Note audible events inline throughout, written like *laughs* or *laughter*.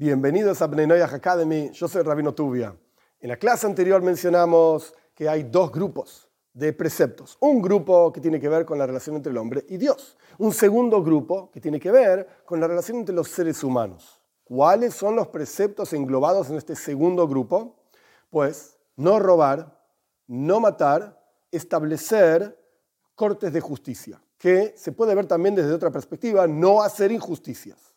Bienvenidos a Bnei Academy, yo soy Rabino Tubia. En la clase anterior mencionamos que hay dos grupos de preceptos. Un grupo que tiene que ver con la relación entre el hombre y Dios. Un segundo grupo que tiene que ver con la relación entre los seres humanos. ¿Cuáles son los preceptos englobados en este segundo grupo? Pues no robar, no matar, establecer cortes de justicia, que se puede ver también desde otra perspectiva, no hacer injusticias.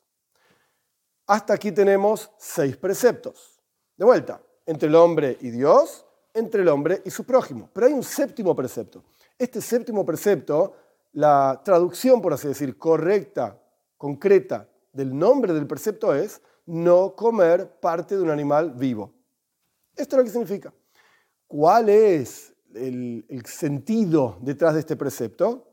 Hasta aquí tenemos seis preceptos. De vuelta, entre el hombre y Dios, entre el hombre y su prójimo. Pero hay un séptimo precepto. Este séptimo precepto, la traducción, por así decir, correcta, concreta del nombre del precepto es no comer parte de un animal vivo. Esto es lo que significa. ¿Cuál es el, el sentido detrás de este precepto?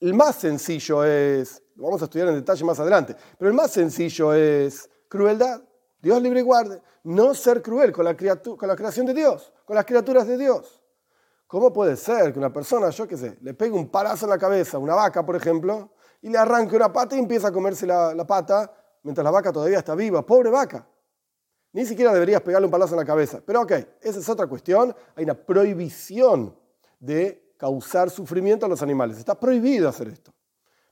El más sencillo es, lo vamos a estudiar en detalle más adelante, pero el más sencillo es crueldad. Dios libre y guarde. No ser cruel con la, con la creación de Dios, con las criaturas de Dios. ¿Cómo puede ser que una persona, yo qué sé, le pegue un palazo en la cabeza a una vaca, por ejemplo, y le arranque una pata y empieza a comerse la, pata mientras la vaca todavía está viva? Pobre vaca. Ni siquiera deberías pegarle un palazo en la cabeza. Pero ok, esa es otra cuestión. Hay una prohibición de causar sufrimiento a los animales. Está prohibido hacer esto,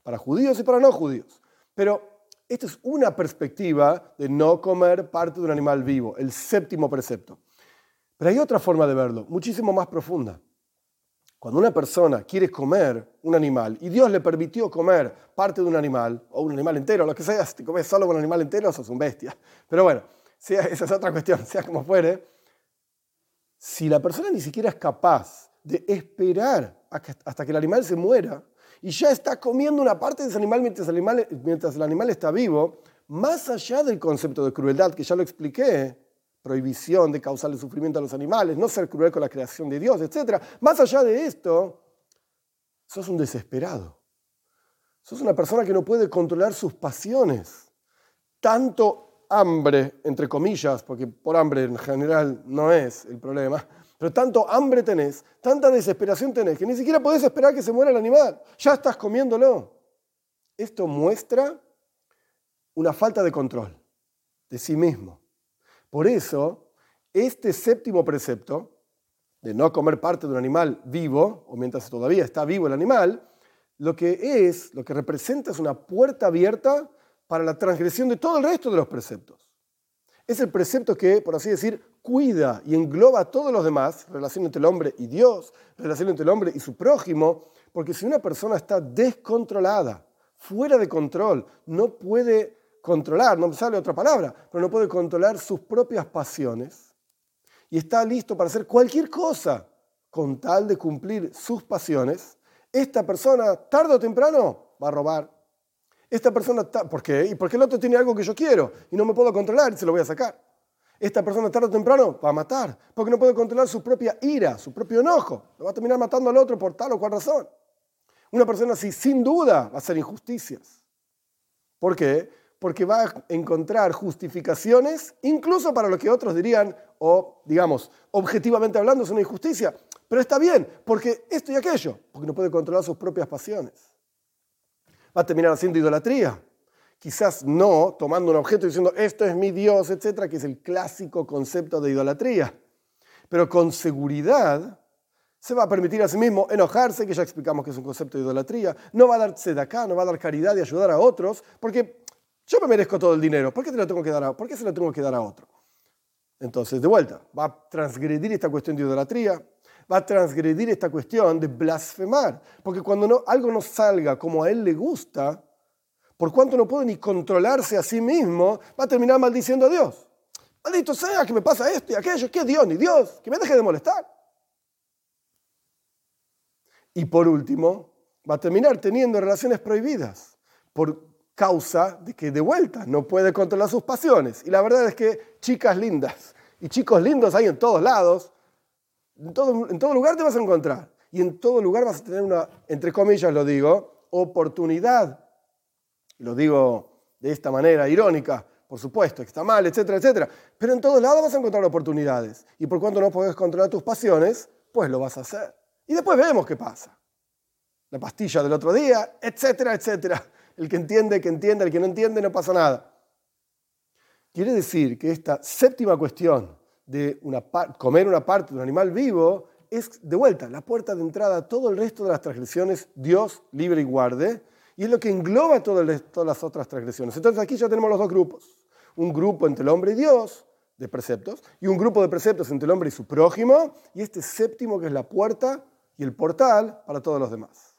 para judíos y para no judíos. Pero esta es una perspectiva de no comer parte de un animal vivo, el séptimo precepto. Pero hay otra forma de verlo, muchísimo más profunda. Cuando una persona quiere comer un animal y Dios le permitió comer parte de un animal, o un animal entero, lo que sea, si te comes solo con un animal entero, sos un bestia. Pero bueno, esa es otra cuestión, *laughs* sea como fuere. Si la persona ni siquiera es capaz de esperar hasta que el animal se muera y ya está comiendo una parte de ese animal mientras el animal, está vivo, más allá del concepto de crueldad que ya lo expliqué, prohibición de causarle sufrimiento a los animales, no ser cruel con la creación de Dios, etc. Más allá de esto, sos un desesperado. Sos una persona que no puede controlar sus pasiones. Tanto hambre, entre comillas, porque por hambre en general no es el problema, pero tanto hambre tenés, tanta desesperación tenés, que ni siquiera podés esperar que se muera el animal. Ya estás comiéndolo. Esto muestra una falta de control de sí mismo. Por eso, este séptimo precepto de no comer parte de un animal vivo, o mientras todavía está vivo el animal, lo que es, lo que representa es una puerta abierta para la transgresión de todo el resto de los preceptos. Es el precepto que, por así decir, cuida y engloba a todos los demás, relación entre el hombre y Dios, relación entre el hombre y su prójimo, porque si una persona está descontrolada, fuera de control, no puede controlar, no me sale otra palabra, pero no puede controlar sus propias pasiones y está listo para hacer cualquier cosa con tal de cumplir sus pasiones, esta persona tarde o temprano va a robar. Esta persona, ¿por qué? ¿Y porque el otro tiene algo que yo quiero y no me puedo controlar y se lo voy a sacar? esta persona tarde o temprano va a matar, porque no puede controlar su propia ira, su propio enojo. Va a terminar matando al otro por tal o cual razón. Una persona así, sin duda, va a hacer injusticias. ¿Por qué? Porque va a encontrar justificaciones, incluso para lo que otros dirían, o digamos, objetivamente hablando, es una injusticia. Pero está bien, porque esto y aquello, porque no puede controlar sus propias pasiones. Va a terminar haciendo idolatría, quizás no tomando un objeto y diciendo, esto es mi Dios, etcétera, que es el clásico concepto de idolatría. Pero con seguridad se va a permitir a sí mismo enojarse, que ya explicamos que es un concepto de idolatría, no va a de acá, no va a dar caridad y ayudar a otros, porque yo me merezco todo el dinero, ¿por qué, lo tengo que dar a, ¿por qué se lo tengo que dar a otro? Entonces, de vuelta, va a transgredir esta cuestión de idolatría, va a transgredir esta cuestión de blasfemar, porque cuando algo no salga como a él le gusta, por cuanto no puede ni controlarse a sí mismo, va a terminar maldiciendo a Dios. Maldito sea que me pasa esto y aquello, que Dios ni Dios, que me deje de molestar. Y por último, va a terminar teniendo relaciones prohibidas por causa de que de vuelta no puede controlar sus pasiones. Y la verdad es que chicas lindas y chicos lindos hay en todos lados, en todo, lugar te vas a encontrar. Y en todo lugar vas a tener una, entre comillas lo digo, oportunidad lo digo de esta manera irónica, por supuesto, que está mal, etcétera, etcétera. Pero en todos lados vas a encontrar oportunidades. Y por cuanto no puedes controlar tus pasiones, pues lo vas a hacer. Y después vemos qué pasa. La pastilla del otro día, etcétera, etcétera. El que entiende, que entiende, el que no entiende, no pasa nada. Quiere decir que esta séptima cuestión de comer una parte de un animal vivo es de vuelta la puerta de entrada a todo el resto de las transgresiones, Dios libre y guarde, y es lo que engloba todo el todas las otras transgresiones. Entonces aquí ya tenemos los dos grupos. Un grupo entre el hombre y Dios, de preceptos, y un grupo de preceptos entre el hombre y su prójimo, y este séptimo que es la puerta y el portal para todos los demás.